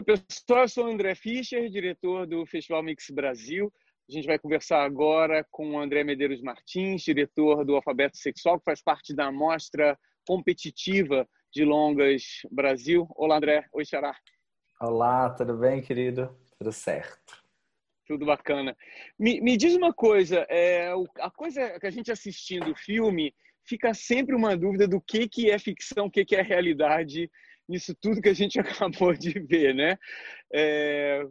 Oi, pessoal, eu sou o André Fischer, diretor do Festival Mix Brasil. A gente vai conversar agora com o André Medeiros Martins, diretor do Alfabeto Sexual, que faz parte da mostra competitiva de longas Brasil. Olá, André. Oi, Xará. Olá, tudo bem, querido? Tudo certo. Tudo bacana. Me, me diz uma coisa, é, a coisa que a gente assistindo o filme, fica sempre uma dúvida do que, que é ficção, o que, que é realidade nisso tudo que a gente acabou de ver, né? É,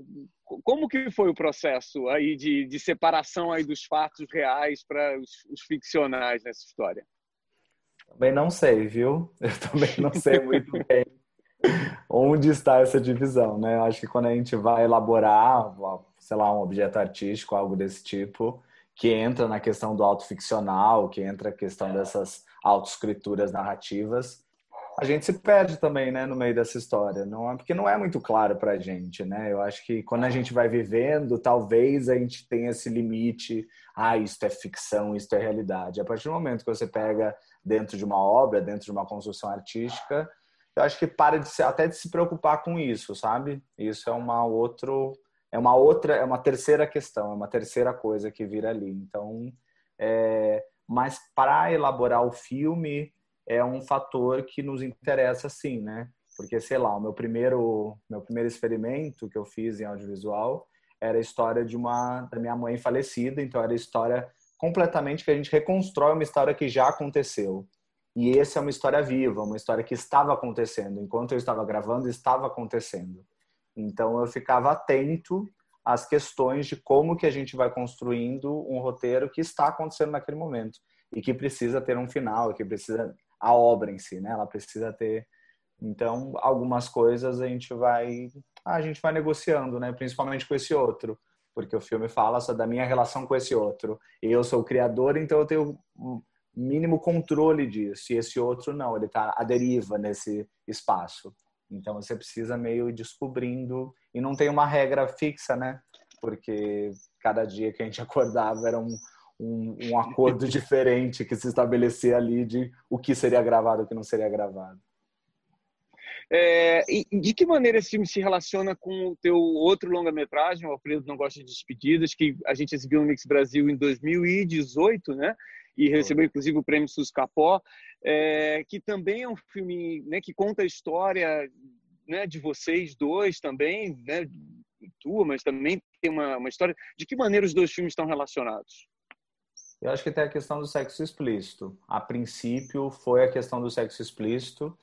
como que foi o processo aí de, de separação aí dos fatos reais para os, os, ficcionais nessa história? Também não sei, viu? Eu também não sei muito bem onde está essa divisão, né? Eu acho que quando a gente vai elaborar, sei lá, um objeto artístico, algo desse tipo, que entra na questão do autoficcional, que entra a questão dessas autoescrituras narrativas, a gente se perde também, né, no meio dessa história, não é porque não é muito claro para a gente, né? Eu acho que quando a gente vai vivendo, talvez a gente tenha esse limite, ah, isso é ficção, isso é realidade. A partir do momento que você pega dentro de uma obra, dentro de uma construção artística, eu acho que para de se, até de se preocupar com isso, sabe? Isso é uma outro, é uma outra, é uma terceira questão, é uma terceira coisa que vira ali. Então, é, mas para elaborar o filme é um fator que nos interessa sim, né? Porque, sei lá, o meu primeiro, meu primeiro experimento que eu fiz em audiovisual era a história de uma da minha mãe falecida, então era a história completamente que a gente reconstrói uma história que já aconteceu. E essa é uma história viva, uma história que estava acontecendo. Enquanto eu estava gravando, estava acontecendo. Então eu ficava atento às questões de como que a gente vai construindo um roteiro que está acontecendo naquele momento e que precisa ter um final, que precisa a obra em si, né? Ela precisa ter. Então, algumas coisas a gente vai a gente vai negociando, né? Principalmente com esse outro, porque o filme fala só da minha relação com esse outro. E eu sou o criador, então eu tenho mínimo controle disso. E esse outro não, ele está à deriva nesse espaço. Então você precisa meio descobrindo e não tem uma regra fixa, né? Porque cada dia que a gente acordava era um, um, um acordo diferente que se estabelecer ali de o que seria gravado e o que não seria gravado. É, de que maneira esse filme se relaciona com o teu outro longa-metragem, O Alfredo Não Gosta de Despedidas, que a gente exibiu no Mix Brasil em 2018, né? E recebeu inclusive o prêmio Sus Capó, é, que também é um filme né, que conta a história né, de vocês dois também, né? Tua, mas também tem uma, uma história. De que maneira os dois filmes estão relacionados? Eu acho que tem a questão do sexo explícito. A princípio foi a questão do sexo explícito.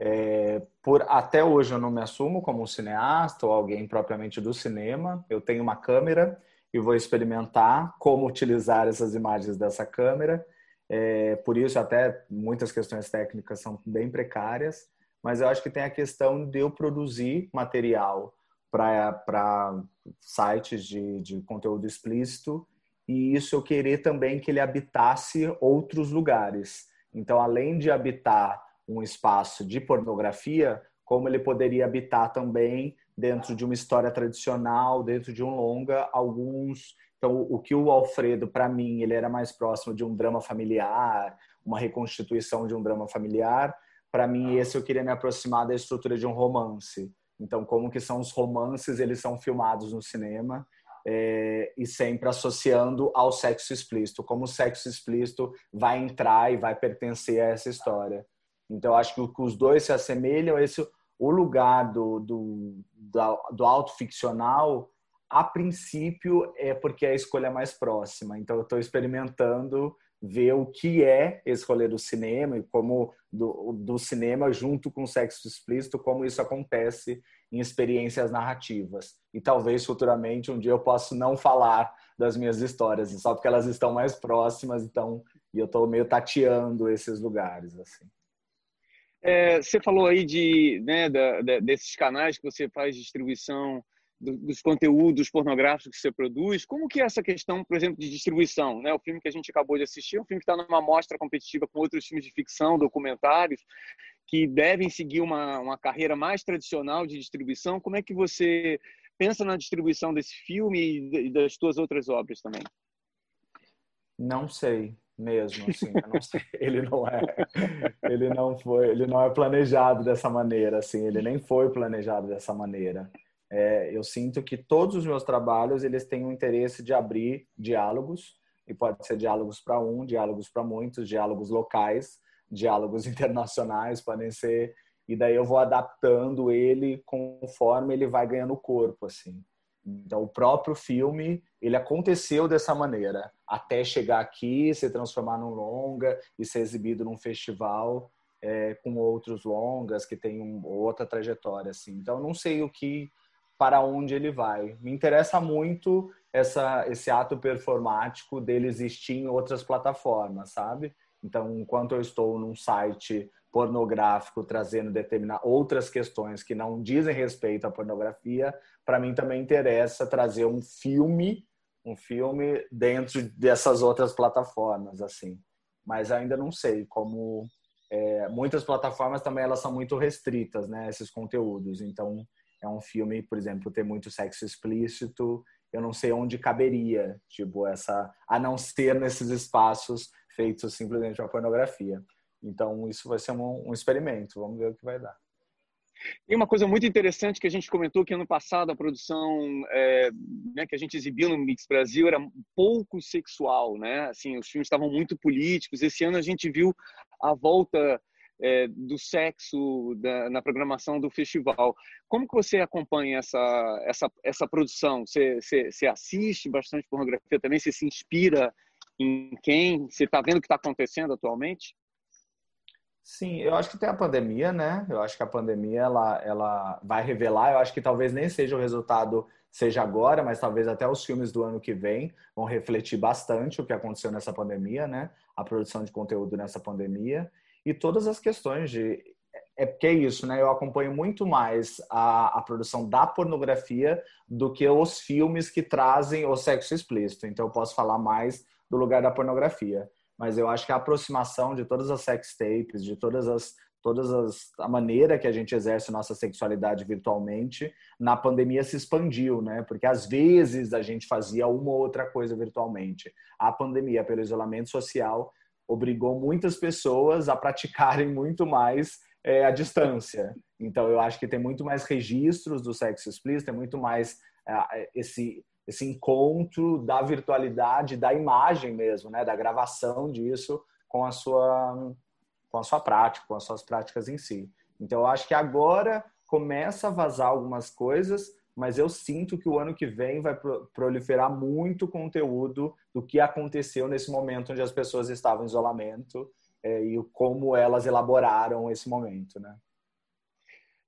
É, por até hoje eu não me assumo como um cineasta ou alguém propriamente do cinema. Eu tenho uma câmera e vou experimentar como utilizar essas imagens dessa câmera. É, por isso até muitas questões técnicas são bem precárias, mas eu acho que tem a questão de eu produzir material para sites de, de conteúdo explícito e isso eu querer também que ele habitasse outros lugares. Então, além de habitar um espaço de pornografia, como ele poderia habitar também dentro de uma história tradicional, dentro de um longa, alguns. Então, o que o Alfredo, para mim, ele era mais próximo de um drama familiar, uma reconstituição de um drama familiar. Para mim, esse eu queria me aproximar da estrutura de um romance. Então, como que são os romances, eles são filmados no cinema é, e sempre associando ao sexo explícito, como o sexo explícito vai entrar e vai pertencer a essa história. Então, acho que os dois se assemelham. Esse, o lugar do, do, do autoficcional, a princípio, é porque é a escolha mais próxima. Então, eu estou experimentando ver o que é esse rolê do cinema e como do, do cinema junto com o sexo explícito, como isso acontece em experiências narrativas. E talvez futuramente um dia eu possa não falar das minhas histórias, só porque elas estão mais próximas, então e eu estou meio tateando esses lugares assim. É, você falou aí de, né, da, da, desses canais que você faz distribuição dos conteúdos pornográficos que você produz, como que é essa questão, por exemplo, de distribuição? Né? O filme que a gente acabou de assistir é um filme que está numa mostra competitiva com outros filmes de ficção, documentários, que devem seguir uma, uma carreira mais tradicional de distribuição. Como é que você pensa na distribuição desse filme e das suas outras obras também? Não sei. mesmo, assim, não sei, ele não é, ele não foi, ele não é planejado dessa maneira, assim, ele nem foi planejado dessa maneira. É, eu sinto que todos os meus trabalhos eles têm o interesse de abrir diálogos e pode ser diálogos para um, diálogos para muitos, diálogos locais, diálogos internacionais podem ser e daí eu vou adaptando ele conforme ele vai ganhando corpo assim. Então, o próprio filme, ele aconteceu dessa maneira, até chegar aqui, se transformar num longa e ser exibido num festival é, com outros longas que tem um, outra trajetória, assim. Então, não sei o que, para onde ele vai. Me interessa muito essa, esse ato performático dele existir em outras plataformas, sabe? Então, enquanto eu estou num site pornográfico trazendo determinar outras questões que não dizem respeito à pornografia, para mim também interessa trazer um filme, um filme dentro dessas outras plataformas, assim. Mas ainda não sei como é, muitas plataformas também elas são muito restritas, né? Esses conteúdos. Então é um filme, por exemplo, ter muito sexo explícito. Eu não sei onde caberia, tipo essa, a não ser nesses espaços feitos simplesmente para pornografia. Então, isso vai ser um, um experimento. Vamos ver o que vai dar. E uma coisa muito interessante que a gente comentou que ano passado a produção é, né, que a gente exibiu no Mix Brasil era pouco sexual, né? Assim, os filmes estavam muito políticos. Esse ano a gente viu a volta é, do sexo da, na programação do festival. Como que você acompanha essa essa essa produção? Você, você, você assiste bastante pornografia também? Você se inspira em quem? Você está vendo o que está acontecendo atualmente? Sim, eu acho que tem a pandemia, né? Eu acho que a pandemia ela, ela vai revelar. Eu acho que talvez nem seja o resultado seja agora, mas talvez até os filmes do ano que vem vão refletir bastante o que aconteceu nessa pandemia, né? A produção de conteúdo nessa pandemia e todas as questões de é porque é isso, né? Eu acompanho muito mais a, a produção da pornografia do que os filmes que trazem o sexo explícito. Então eu posso falar mais do lugar da pornografia mas eu acho que a aproximação de todas as sex tapes, de todas as todas as a maneira que a gente exerce nossa sexualidade virtualmente na pandemia se expandiu, né? Porque às vezes a gente fazia uma ou outra coisa virtualmente. A pandemia, pelo isolamento social, obrigou muitas pessoas a praticarem muito mais é, a distância. Então eu acho que tem muito mais registros do sexo explícito, tem muito mais é, esse esse encontro da virtualidade, da imagem mesmo, né, da gravação disso com a sua com a sua prática, com as suas práticas em si. Então eu acho que agora começa a vazar algumas coisas, mas eu sinto que o ano que vem vai proliferar muito conteúdo do que aconteceu nesse momento onde as pessoas estavam em isolamento é, e como elas elaboraram esse momento, né?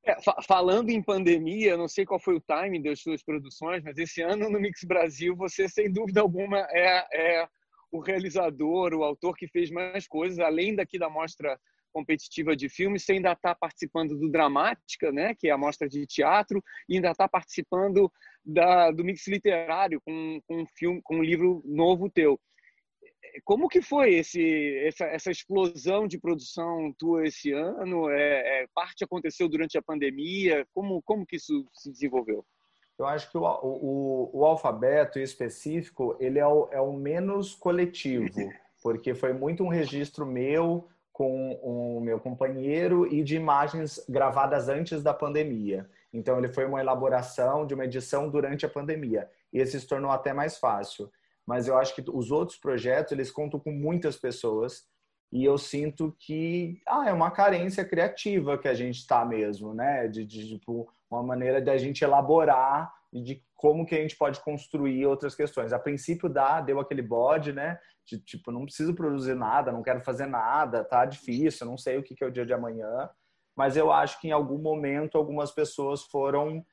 É, falando em pandemia, não sei qual foi o timing das suas produções, mas esse ano no Mix Brasil você, sem dúvida alguma, é, é o realizador, o autor que fez mais coisas, além daqui da mostra competitiva de filmes, você ainda está participando do Dramática, né, que é a mostra de teatro, e ainda está participando da, do Mix Literário com, com um filme, com um livro novo teu como que foi esse, essa, essa, explosão de produção tua esse ano? É, é, parte aconteceu durante a pandemia? Como, como que isso se desenvolveu? Eu acho que o, o, o alfabeto em específico ele é o, é o menos coletivo, porque foi muito um registro meu com o meu companheiro e de imagens gravadas antes da pandemia. Então ele foi uma elaboração de uma edição durante a pandemia e esse se tornou até mais fácil mas eu acho que os outros projetos eles contam com muitas pessoas e eu sinto que ah, é uma carência criativa que a gente está mesmo, né? De, de tipo, uma maneira de a gente elaborar e de como que a gente pode construir outras questões. A princípio dá, deu aquele bode, né? De tipo, não preciso produzir nada, não quero fazer nada, tá difícil, não sei o que, que é o dia de amanhã. Mas eu acho que em algum momento algumas pessoas foram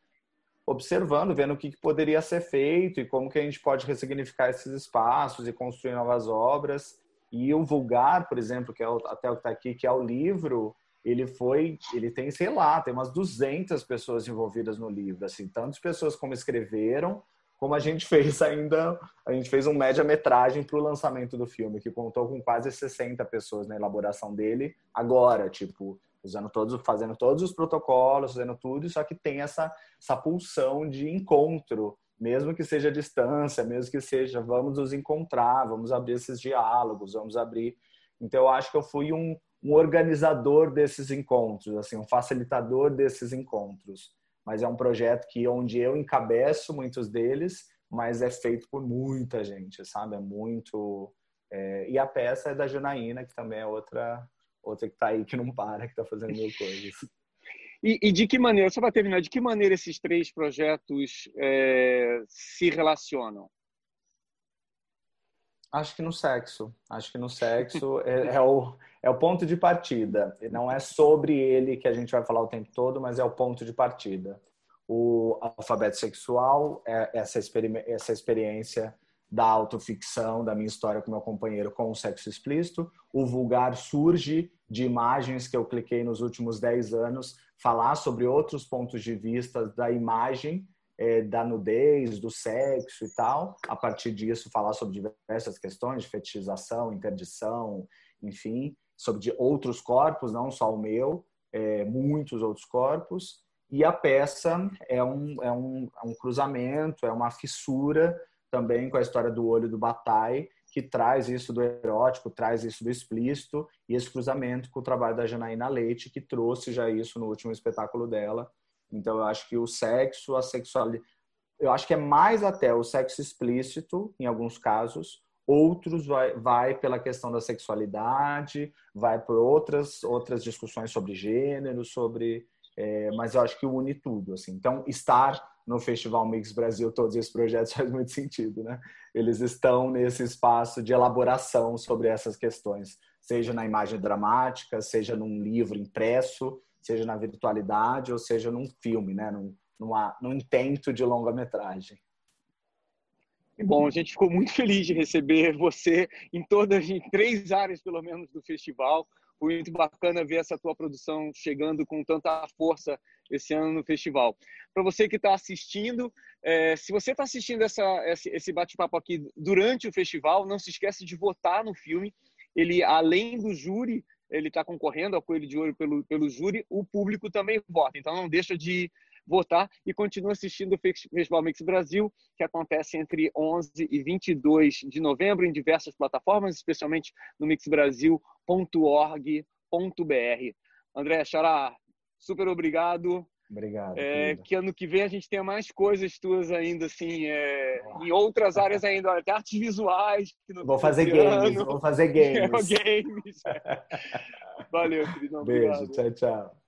observando, vendo o que, que poderia ser feito e como que a gente pode ressignificar esses espaços e construir novas obras. E o Vulgar, por exemplo, que é o, até o que está aqui, que é o livro, ele foi, ele tem, sei lá, tem umas 200 pessoas envolvidas no livro, assim, tantas pessoas como escreveram, como a gente fez ainda, a gente fez um média-metragem para o lançamento do filme, que contou com quase 60 pessoas na elaboração dele, agora, tipo, usando todos, fazendo todos os protocolos, fazendo tudo, só que tem essa, essa pulsão de encontro mesmo que seja distância, mesmo que seja, vamos nos encontrar, vamos abrir esses diálogos, vamos abrir. Então, eu acho que eu fui um, um organizador desses encontros, assim, um facilitador desses encontros. Mas é um projeto que onde eu encabeço muitos deles, mas é feito por muita gente, sabe? É muito. É... E a peça é da Janaína, que também é outra outra que está aí que não para, que está fazendo mil coisas. E, e, de que maneira, só para terminar, de que maneira esses três projetos é, se relacionam? Acho que no sexo. Acho que no sexo é, é, o, é o ponto de partida. Não é sobre ele que a gente vai falar o tempo todo, mas é o ponto de partida. O alfabeto sexual é essa, experi essa experiência da autoficção, da minha história com meu companheiro com o sexo explícito. O vulgar surge de imagens que eu cliquei nos últimos 10 anos, falar sobre outros pontos de vista da imagem, é, da nudez, do sexo e tal. A partir disso, falar sobre diversas questões de fetichização, interdição, enfim, sobre outros corpos, não só o meu, é, muitos outros corpos. E a peça é um, é, um, é um cruzamento, é uma fissura também com a história do olho do Bataille, que traz isso do erótico, traz isso do explícito, e esse cruzamento com o trabalho da Janaína Leite, que trouxe já isso no último espetáculo dela. Então, eu acho que o sexo, a sexualidade. Eu acho que é mais até o sexo explícito, em alguns casos, outros vai, vai pela questão da sexualidade, vai por outras, outras discussões sobre gênero, sobre. É, mas eu acho que une tudo. Assim. Então, estar no Festival Mix Brasil todos esses projetos faz muito sentido, né? Eles estão nesse espaço de elaboração sobre essas questões, seja na imagem dramática, seja num livro impresso, seja na virtualidade ou seja num filme, né? Num, numa, num intento de longa-metragem. Bom, a gente ficou muito feliz de receber você em todas, em três áreas pelo menos do festival. Foi muito bacana ver essa tua produção chegando com tanta força esse ano no festival. Para você que está assistindo, é, se você está assistindo essa, esse bate-papo aqui durante o festival, não se esqueça de votar no filme. Ele, além do júri, ele está concorrendo ao Coelho de Ouro pelo, pelo júri, o público também vota. Então não deixa de votar e continua assistindo o Festival Mix Brasil, que acontece entre 11 e 22 de novembro em diversas plataformas, especialmente no mixbrasil.org.br. André Xará, super obrigado. Obrigado. É, que ano que vem a gente tenha mais coisas tuas ainda, assim, é, em outras áreas ainda, até artes visuais. vou fazer games, vou fazer games. games. Valeu, querido. Beijo, tchau, tchau.